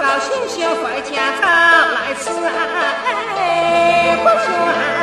高兴兴回家，来吃哎，不穷。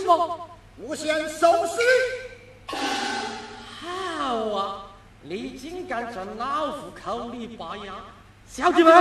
什么？我先收拾你好啊你竟敢在老夫口里拔牙？小弟们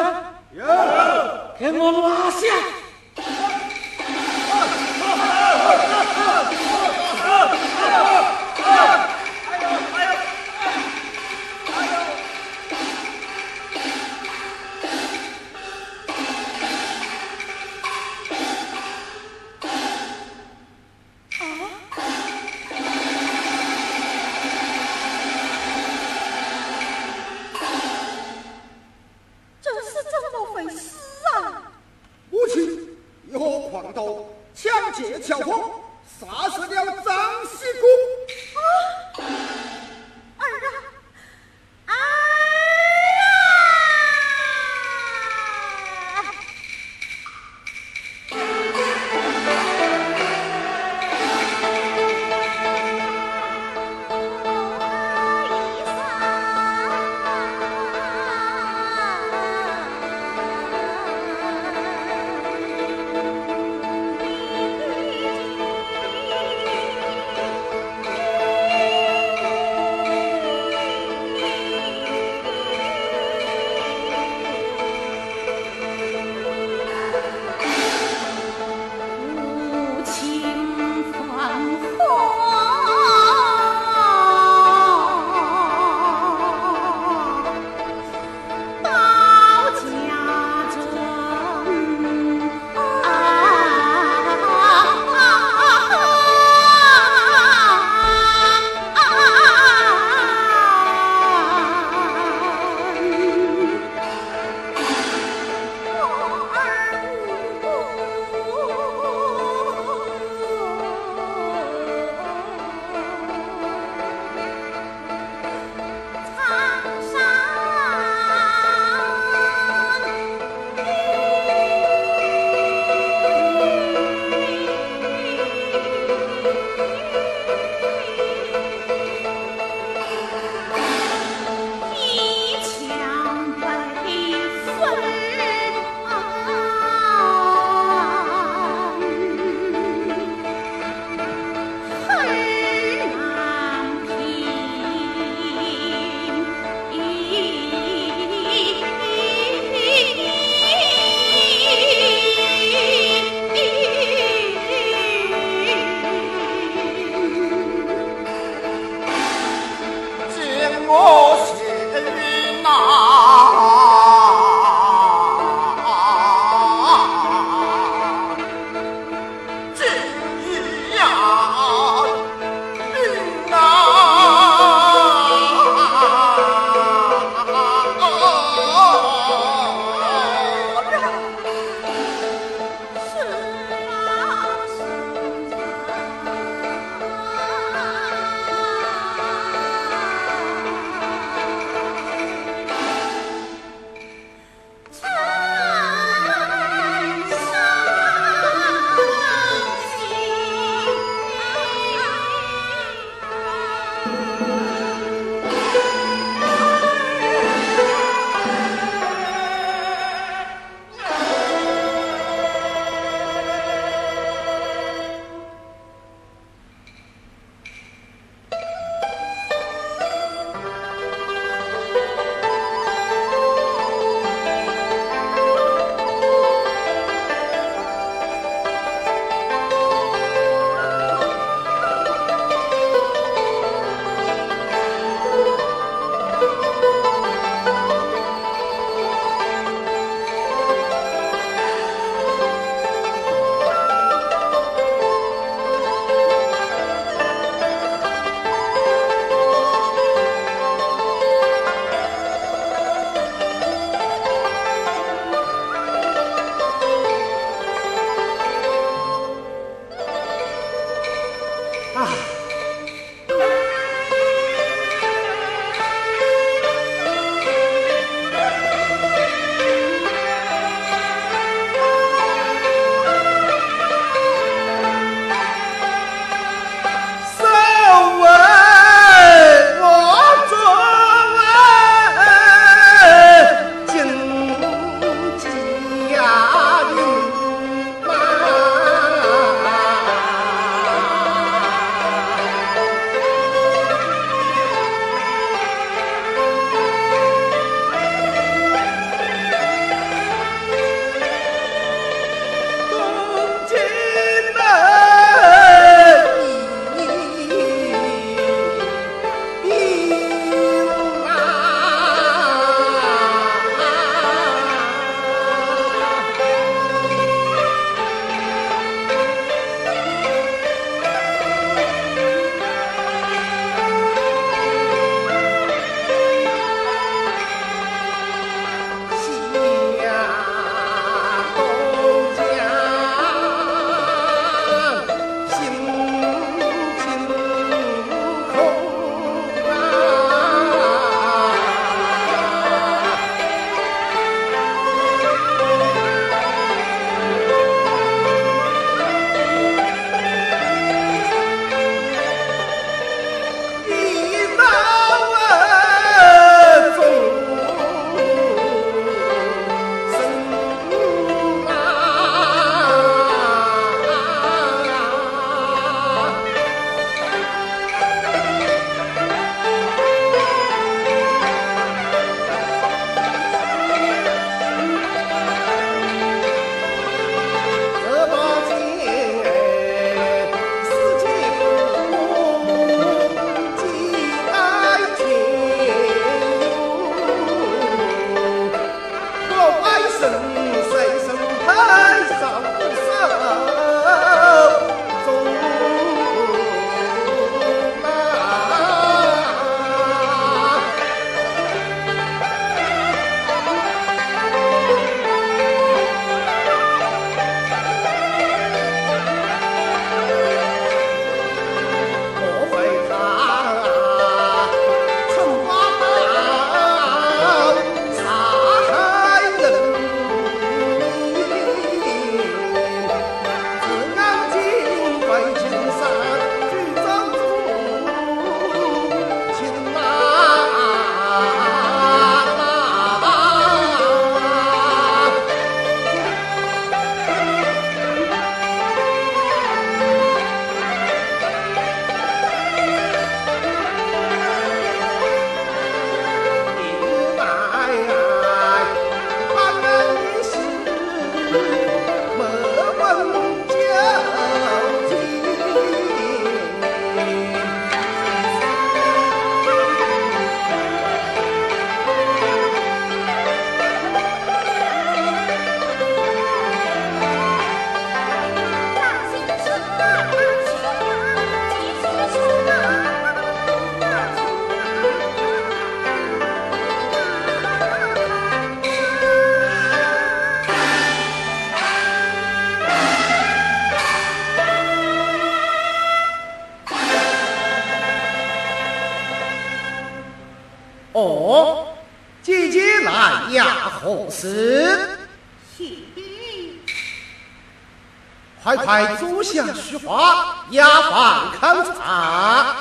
快快坐下叙话，丫鬟看茶。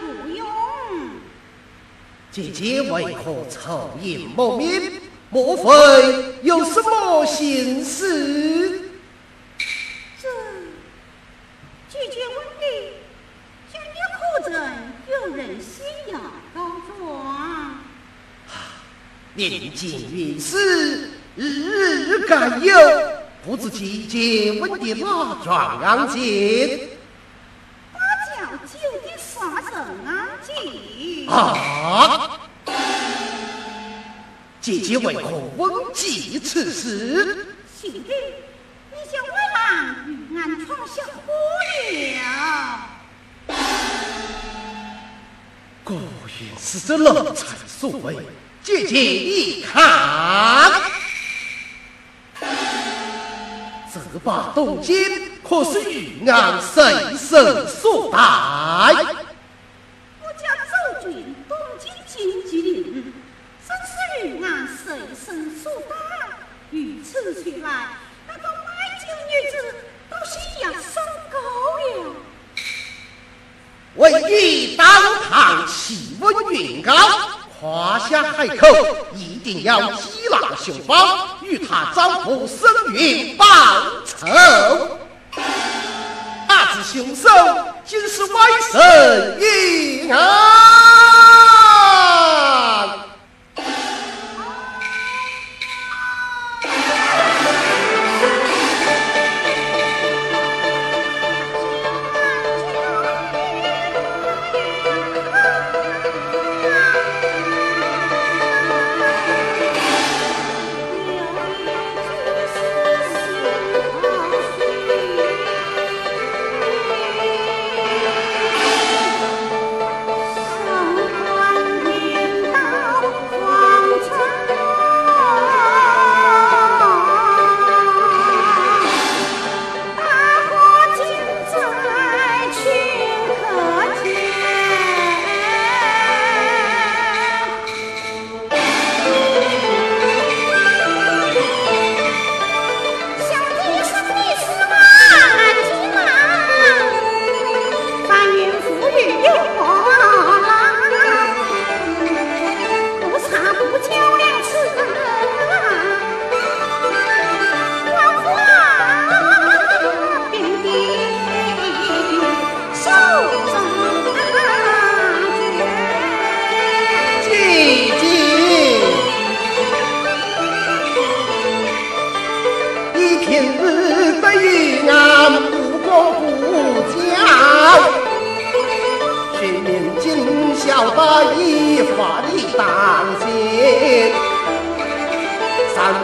不用。姐姐为何愁颜莫面？莫非有什么心事？这姐姐问你，今日可曾有人写要告状？年近于世，日日该有，姐姐问的哪桩案件？八角酒的杀人案件。啊！姐姐为何问及此事？兄弟，你将外郎与俺闯下祸了。果然是这老财所为。姐姐一看，把东剑可是玉案随身所带。我家周军东京金吉岭，正是玉案随身所带。如此说来，那个卖酒女子都是要上钩了。为义当堂气温云高。华夏海口，一定要缉拿凶犯，与他招呼生云报仇。那只凶手竟是外甥云安。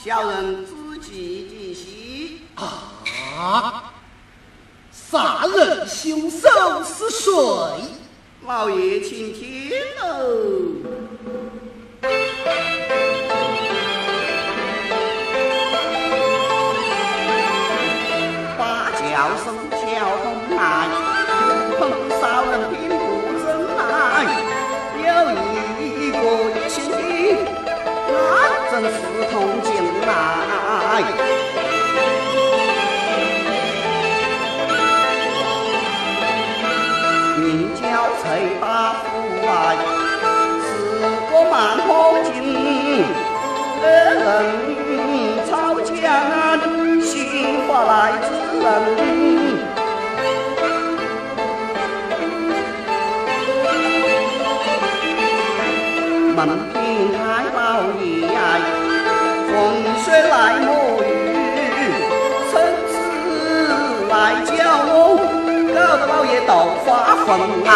小人人吵架，心话来之人。门庭开老爷，风水来摸鱼，甚至来叫我。搞得老爷都发疯啊！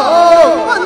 了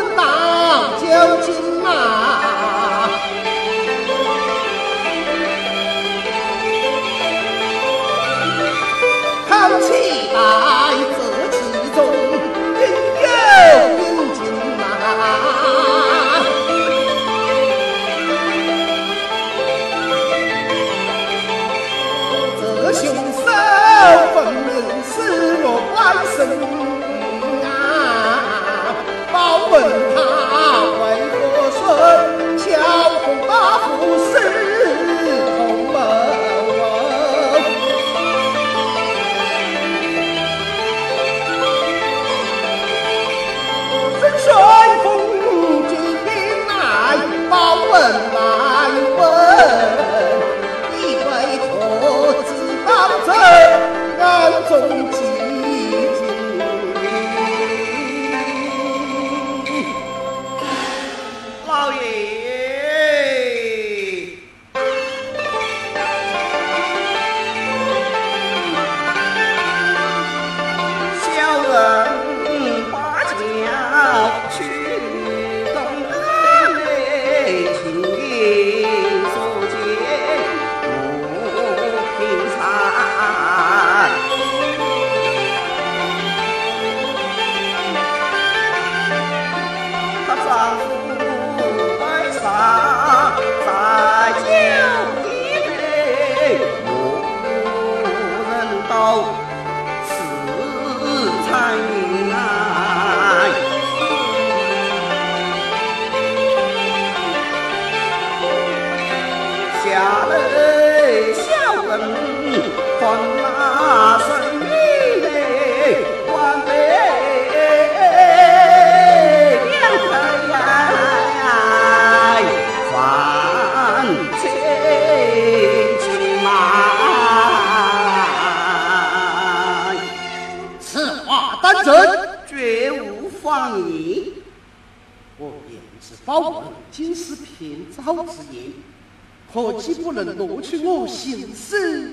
既不能夺取我心思，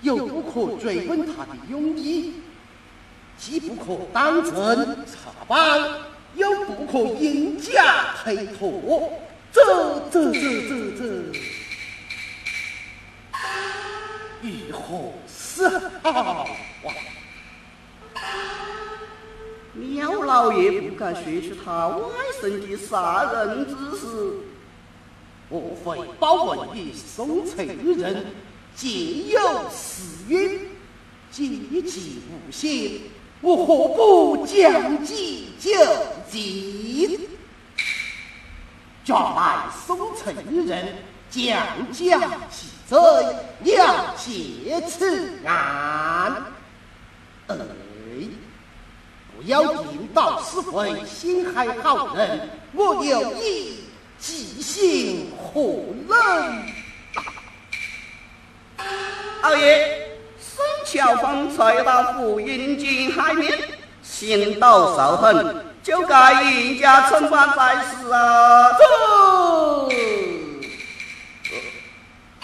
又不可追问他的用意，既不可当真查办，又不可因假推脱，这这这这这，如何是好？苗老爷不敢说出他外甥的杀人之事。我非报闻于宋翠人，皆有私怨，借机无心，我何不将计就计？抓来宋翠人，将将其罪，了结此案。哎，不要引导是非，心害好人，我有意。急性何热二爷孙乔峰才到府阴间害命心到仇恨就该严加惩罚才是啊走。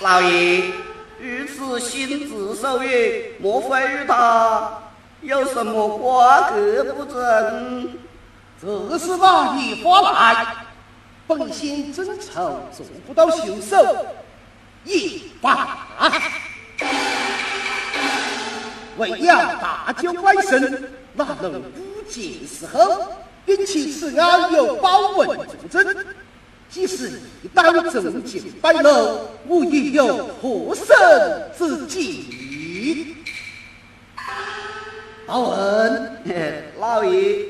老爷如此心智受孕莫非与他有什么瓜葛不成这是哪里话来。奉先真吵做不到袖手一把为了大救欢声那能不结时候兵器此案有包文就正即使一刀重剑败了我也有获胜之计好狠老爷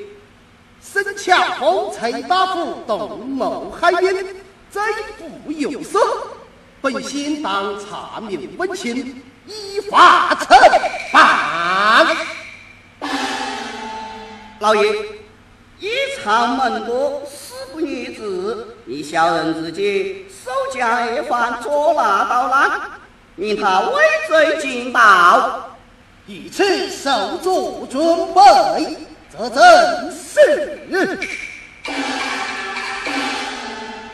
身恰红尘大夫，斗谋海烟，真不由色。本心当查明问清，依法惩罚。老爷，一场门国死不女子，你小人自己手下一犯捉拿到案，命他畏罪尽到，一次守住准备。这正是。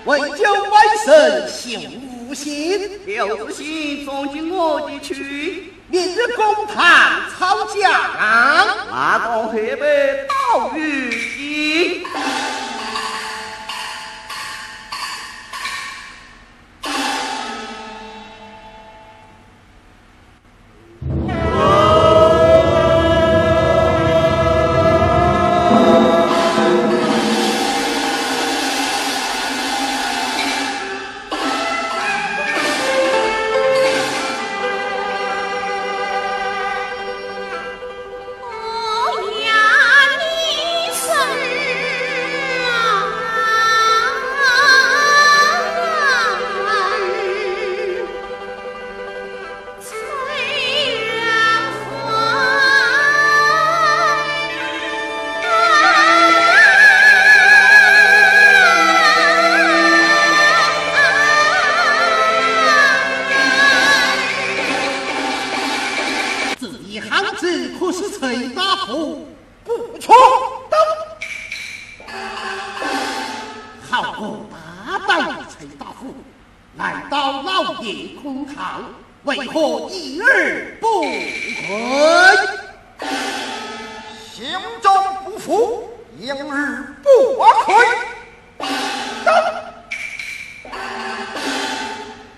为救外神，行无心，刘心忠进我的去。明日公堂抄家堂，马黑背道与。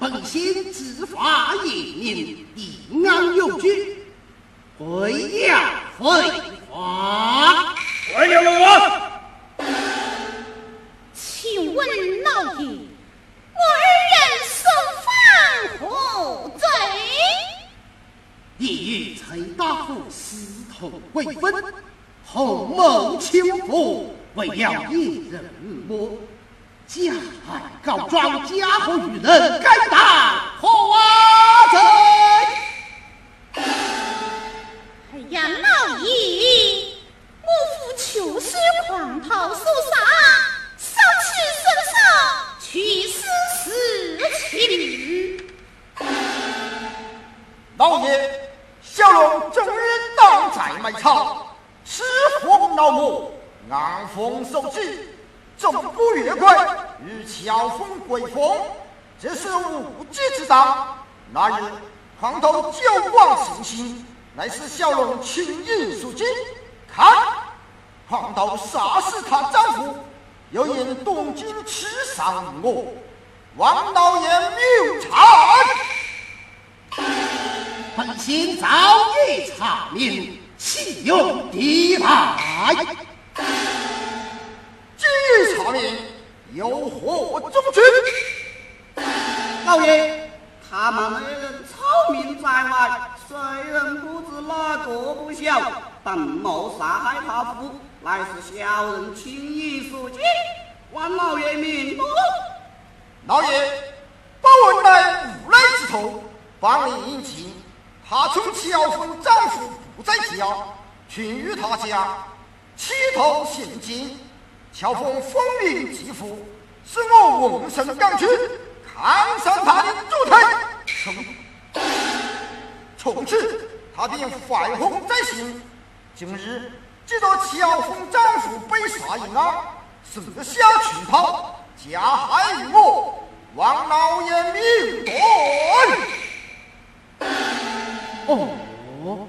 奉先执法严明，以安用据，不要废话。龙王，请问老爷，我二人受犯何罪？一拆大斧，石通未分；红毛青布，未要一人摸。假案告状，假货遇人，该打何人？哎呀，老爷，我父求死狂逃，所杀丧妻身上，去死死情。老爷，小龙正日在麦场，吃苦劳模，挨风受旨。众不越快，与乔峰鬼风，这是无稽之招。那日狂刀久望行星，乃是小龙轻易出击。看，狂刀杀死他丈夫，又引东京七伤我，王老爷谬查。本心早已查明，岂用敌来？这场面有何宗旨？老爷，他们二人草民在外，谁人不知哪个不孝？本谋杀害他夫，乃是小人轻易所见，望老爷明目。老爷，包文乃无奈之徒，帮你引亲，他从乔峰丈夫不在家，群与他家，乞讨现金。乔峰风雨疾呼，是我文神岗区抗山他的左腿。从此，他便怀恨在心。今日，知道乔峰丈夫被杀一案，四下青跑加害于我，望老爷明断。哦，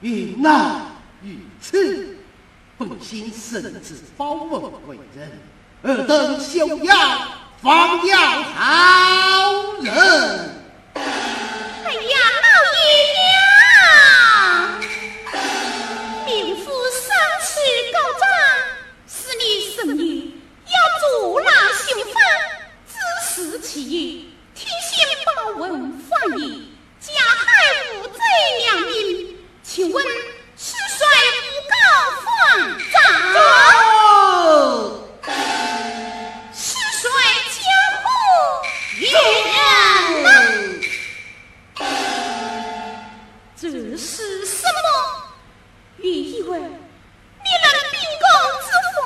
遇难遇此。本心深知包文为人，尔等休要放养好人。哎呀，老爷娘，命夫生死高涨，是你生意要助拉雄方，自食其意，听信包文翻译，加害无罪良民，请问是谁诬告放哦，是谁江湖冤枉？这是什么？原以为你能秉公执法，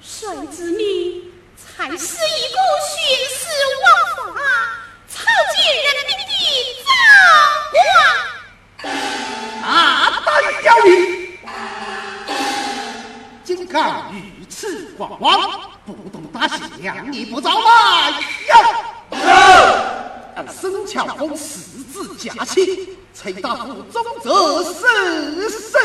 谁知你才是一个徇私枉法、草菅人命的赃官。大胆刁民，竟敢如此狂妄，不懂大刑，量你不着来呀！让孙乔峰四字假起，崔大夫终则死死。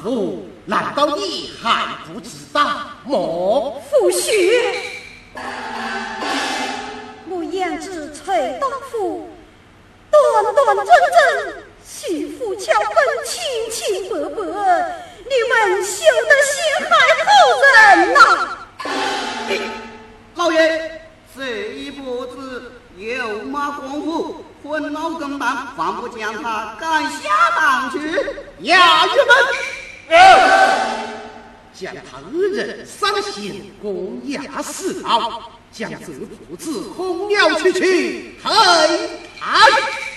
夫，难道你还不知道莫？夫婿，我养子崔大夫，端端正正，媳妇乔分，清清白白，你们休得心害后人呐、老爷，这一步子有马功夫。昏老更当，还不将他赶下堂去？衙役们。将他二人三刑，公押四牢，将这父子空了出去，嗨，嗨。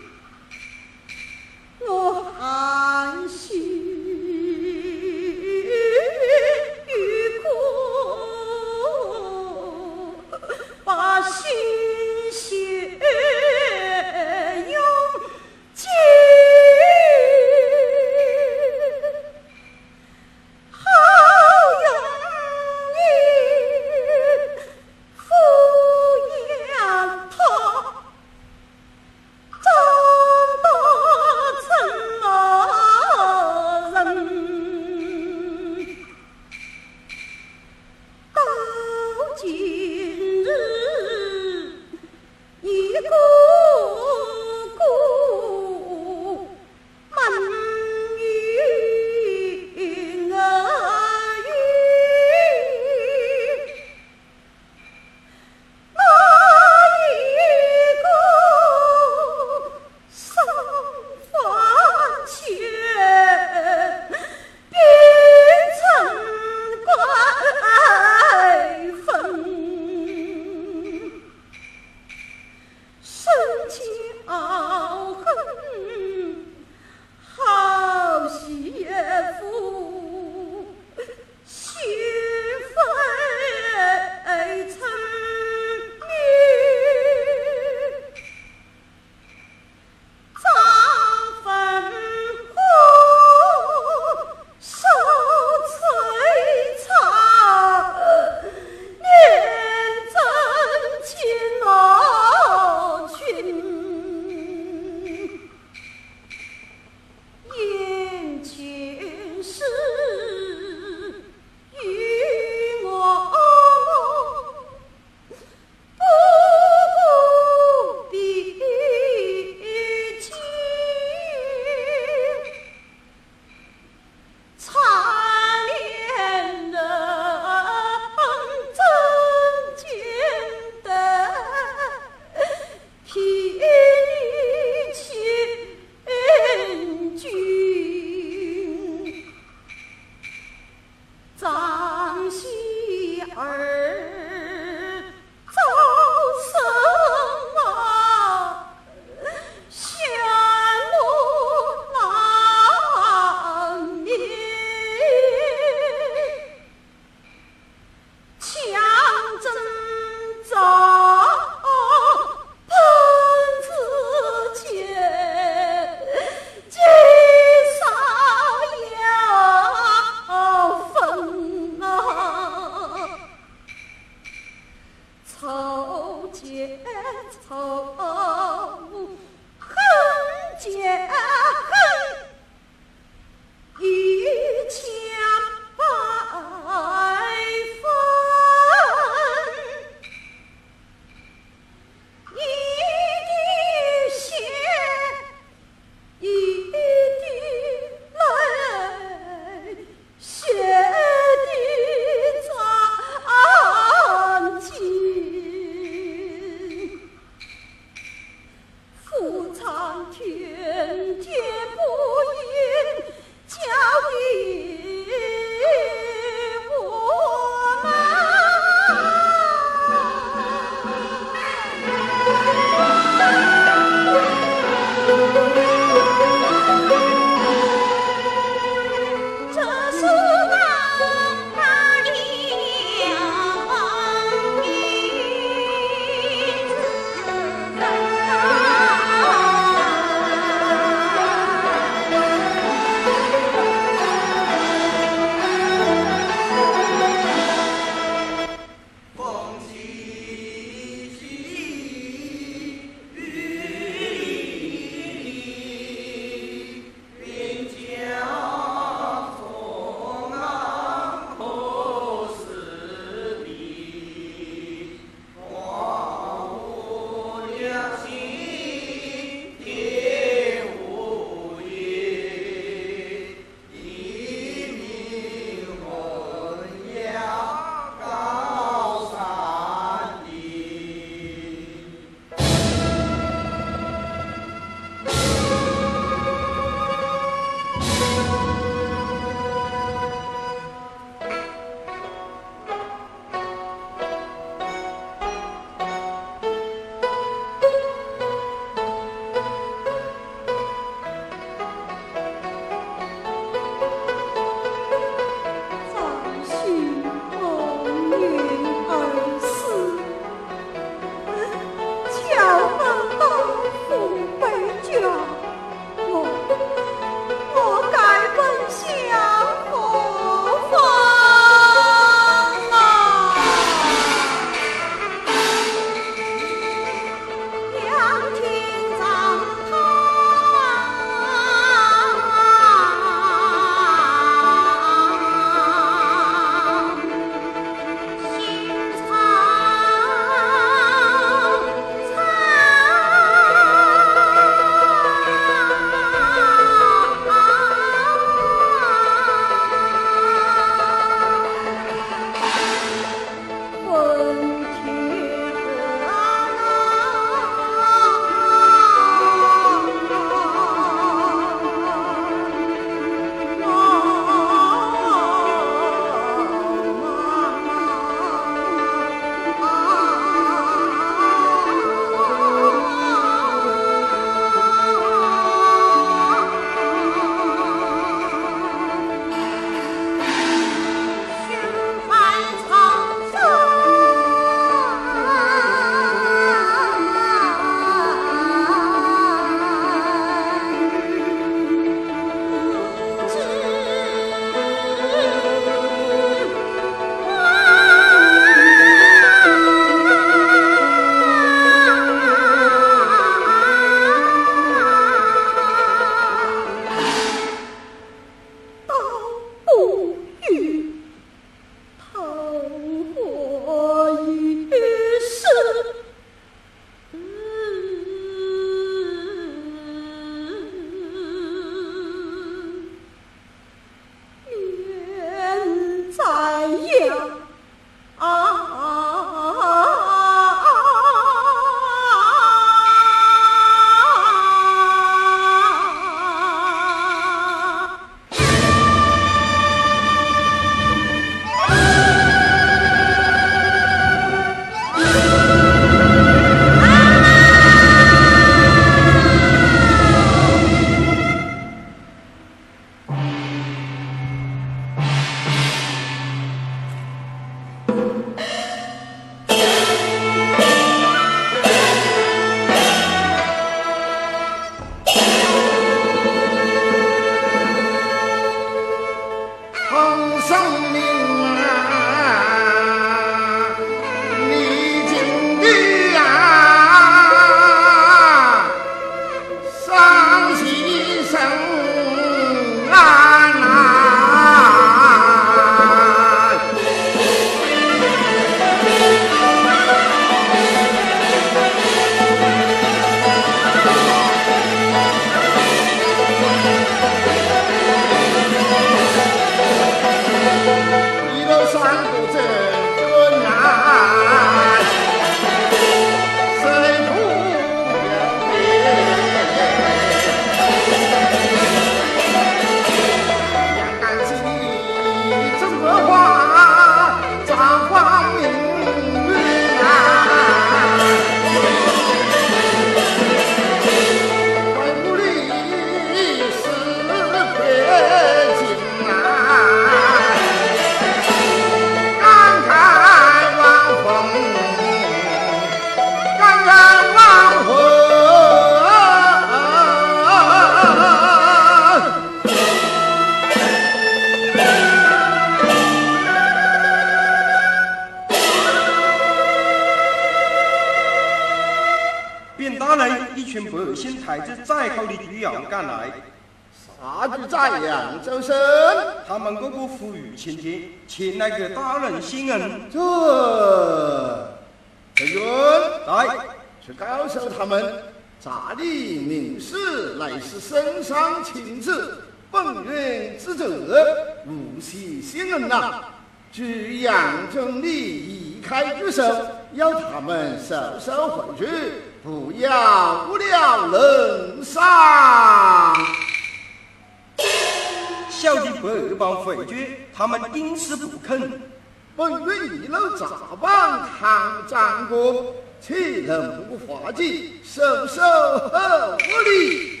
能不化解？收收和无礼。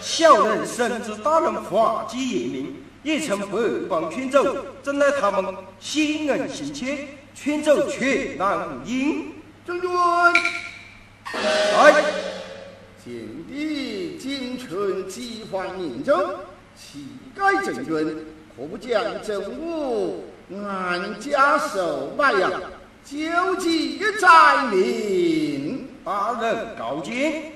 小人深知大人法纪严明，也曾百般劝阻，怎奈他们心恩心切，劝阻却难无应。将军，来。建帝景春计划严重，乞丐郑军可不将政务俺家收买呀？救济在民，把人告见。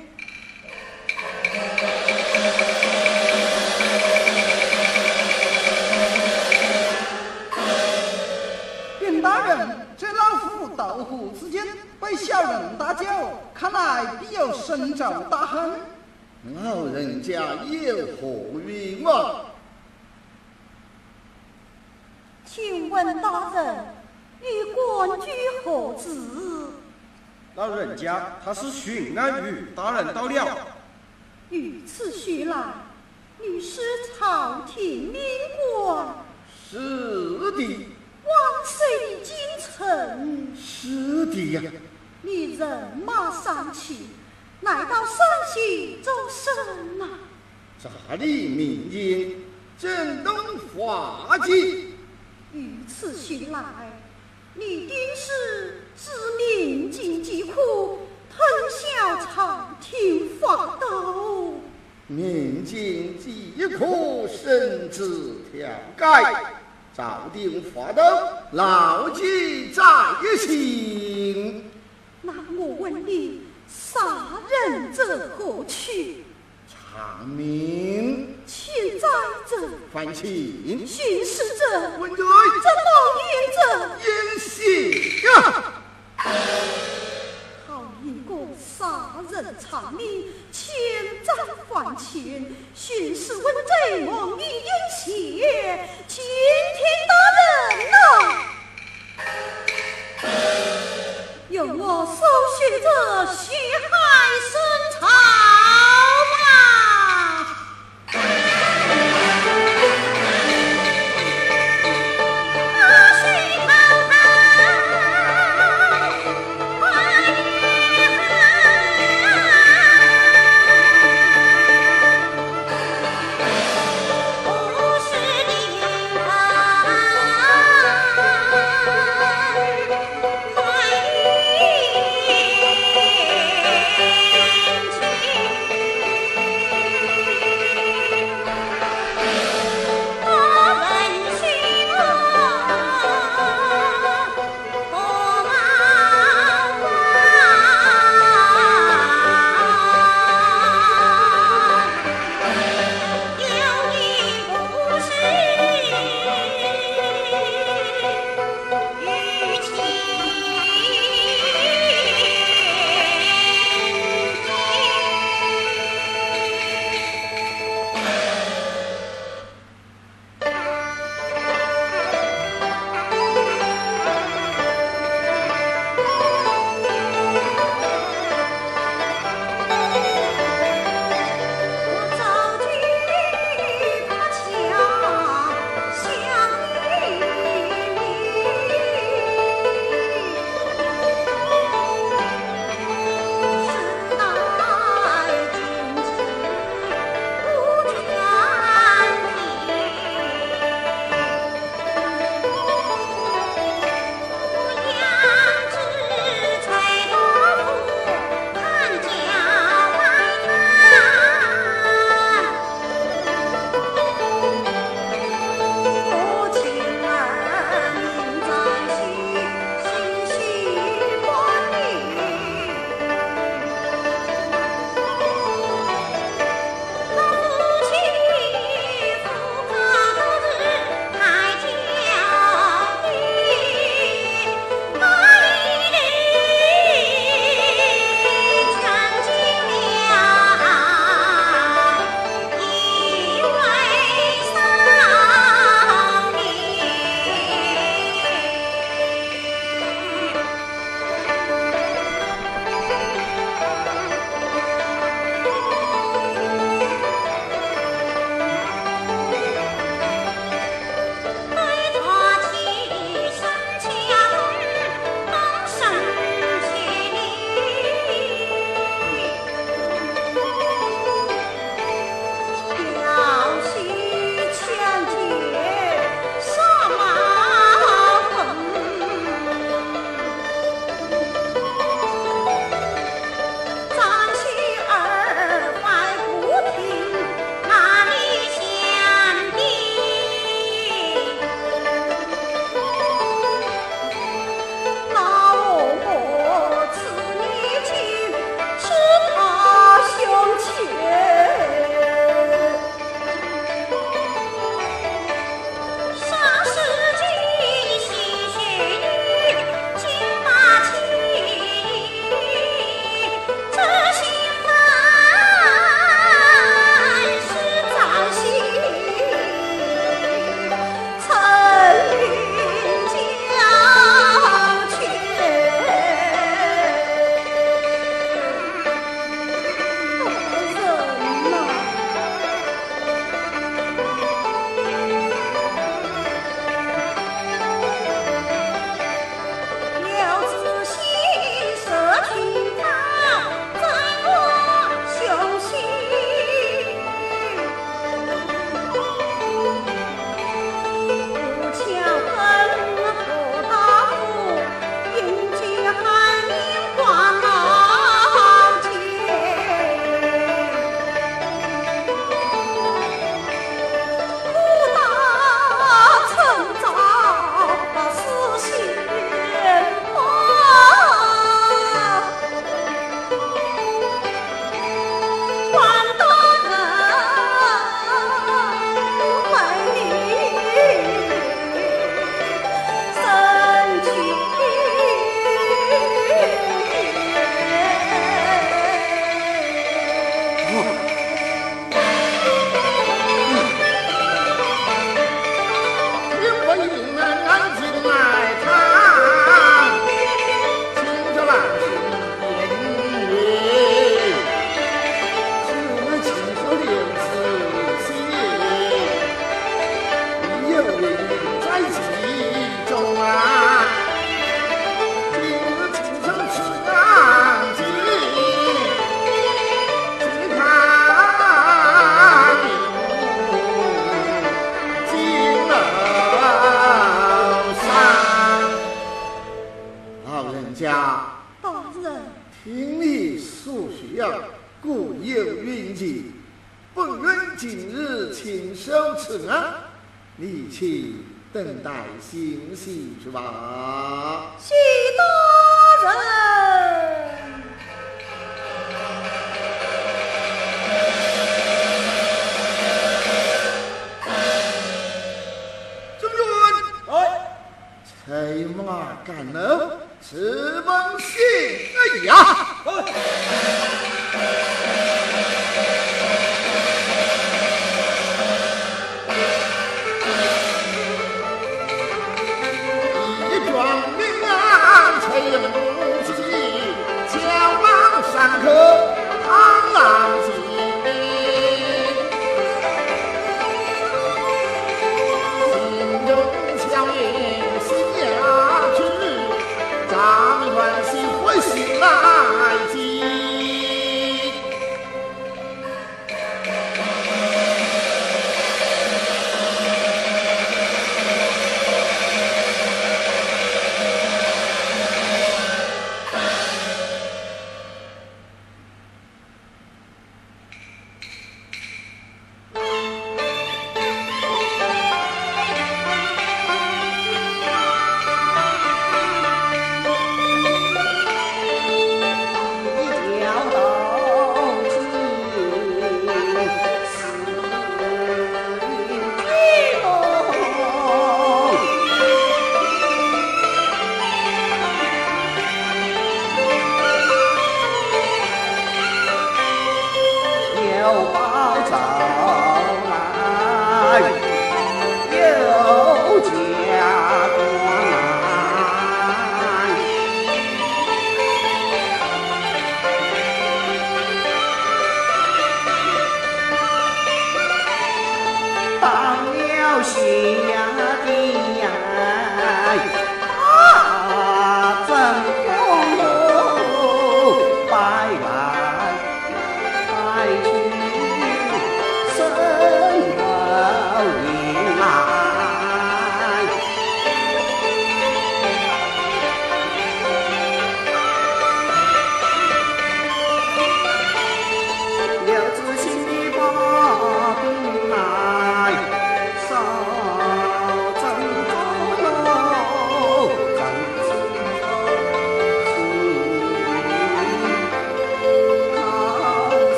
禀大人。这老夫斗虎之间被小人打搅，看来必有深仇大恨。老人家有何冤枉？请问大人，与官居何职？老人家他是巡按于大人到了。御此许来，你是朝廷命官。是的。万岁的京城，是的呀。你人马上去，来到山西做甚呐？查理民间，震动法纪。与此寻来，你定是知民间疾苦，吞下朝廷法度。民间疾苦，甚至调改。朝廷法度，牢记在心。那我问你，杀人者何去？长明。欠债者？还清。寻死者？问罪。怎么冤者？冤血呀！好一个杀人偿命，欠债还钱，寻死问罪，蒙冤血，天天大人。用我搜寻者血海深仇啊！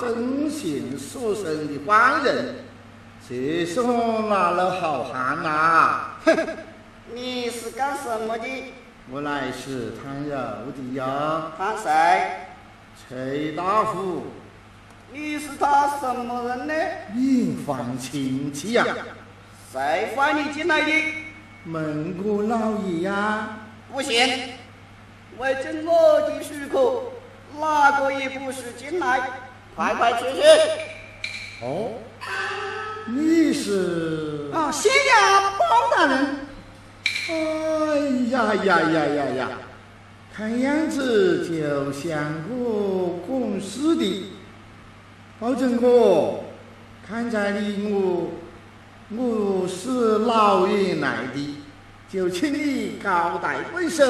抽打征信所生的官人，这是我哪路好汉呐？哼，你是干什么的？我乃是探肉的呀，看谁？崔大夫，你是他什么人呢？远房亲戚呀，谁放你进来的？蒙古老爷呀。不行，未经我的许可，哪个也不许进来。快快出去！哦，你是？啊，县衙包大人。哎呀呀呀呀呀！看样子就像个公事的。包拯哥，看在你我我是老远来的，就请你高抬贵手，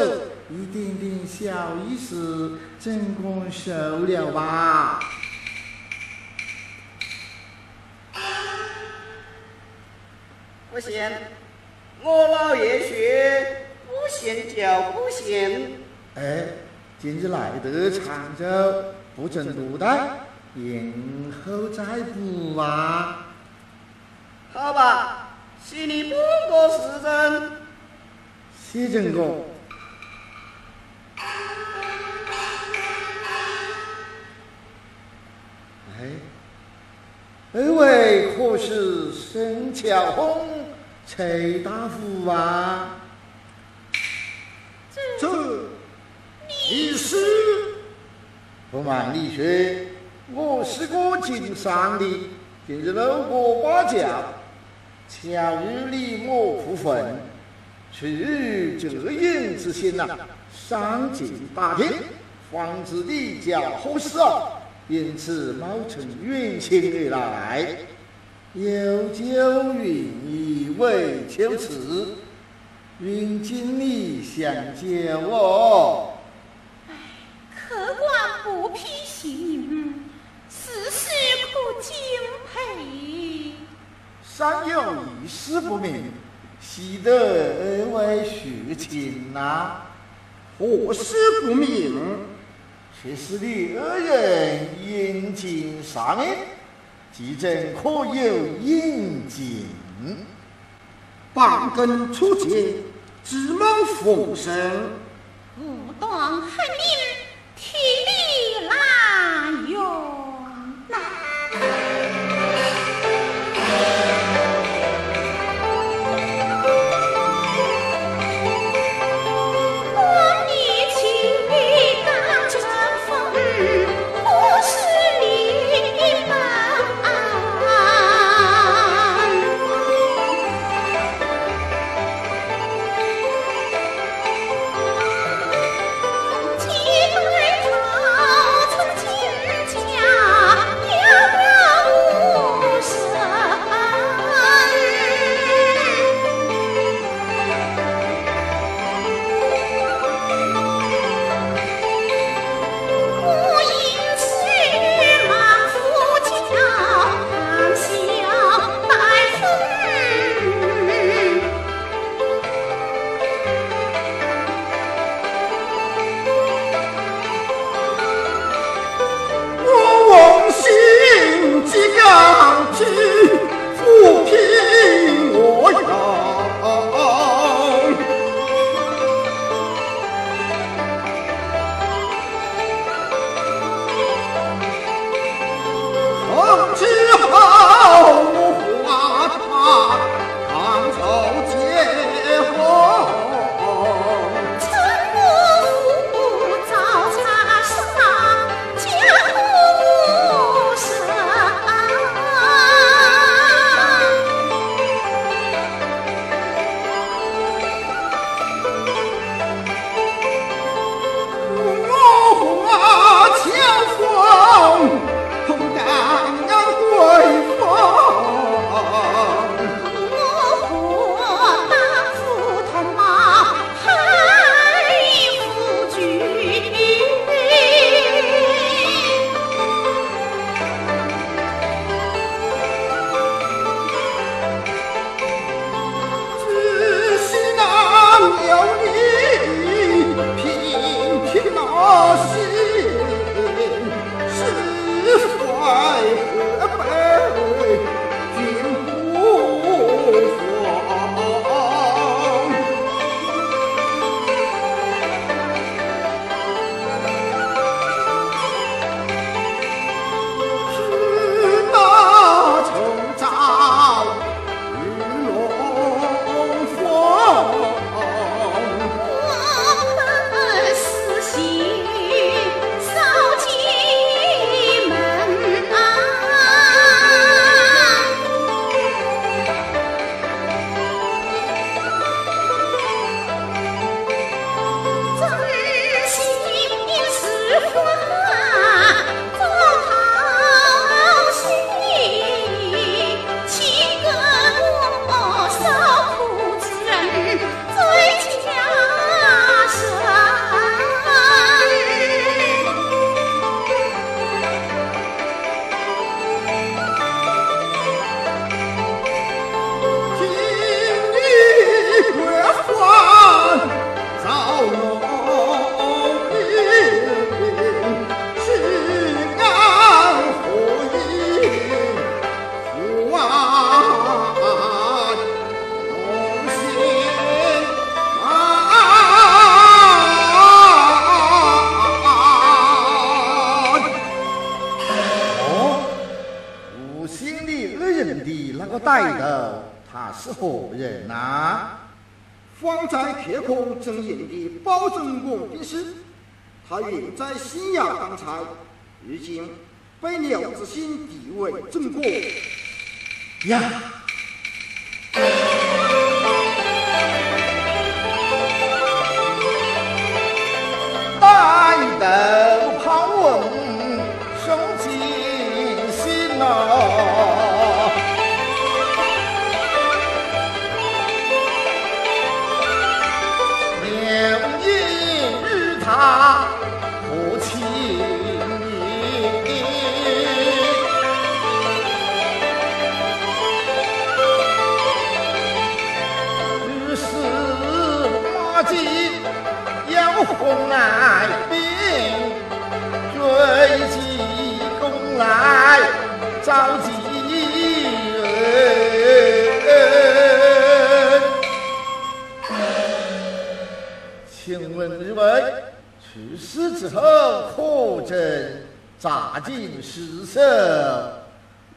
一点点小意思，怎敢收了吧？不行，我老爷说不行就不行。哎，今日来得长洲，不准多待，延后再补啊！好吧，是你半个时辰。谢正公，哎，二位可是沈乔峰、崔大夫啊？这你是？不瞒你说，我是个经商的，今日路过巴家，巧遇李某分，出于恻隐之心呐，上进打听，防止你家何事啊，因此冒充远亲而来，有酒云以为求辞，云经理相救我。客官不批信，事事不敬佩。尚有一事不明，喜得二位续亲呐？何事不明？却是你二人引颈上映，其中可有应景？半根出节，指梦风声。武断恨命，替你来用。你那个带头他是何人呐放在新阳当差，如今被刘知兴地位正过。呀！请问二位，去世之后可真扎进尸首？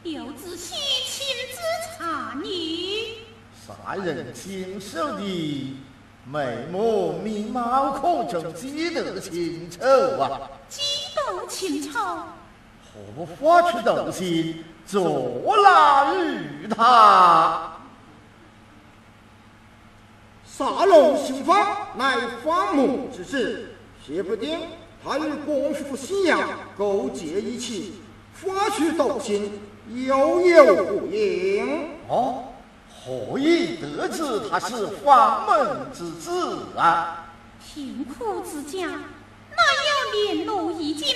刘仔细亲自查你。杀人亲手的眉目面貌，可曾记得清楚啊？记得清楚。何发出动心，捉拿于他？杀龙兴法乃法母之子，说不定他与官府信仰勾结一起，发出斗心，又有不应。哦。何以得知他是房门之子啊？贫苦之家哪有连路已经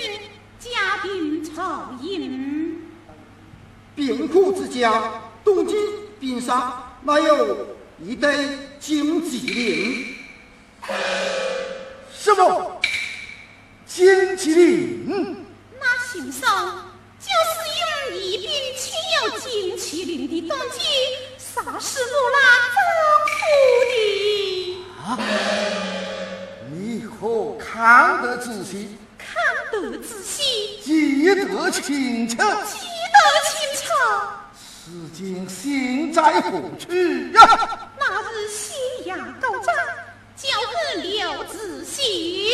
家贫朝营？贫苦之家东京冰山哪有一对金麒麟？什么金麒麟？那姓宋就是用一柄漆有金麒麟的东西。杀死我那丈夫的啊！你可看得仔细？看得仔细，记得清楚，记得清楚。此今心在何处呀？那日西崖高涨，交给刘子细。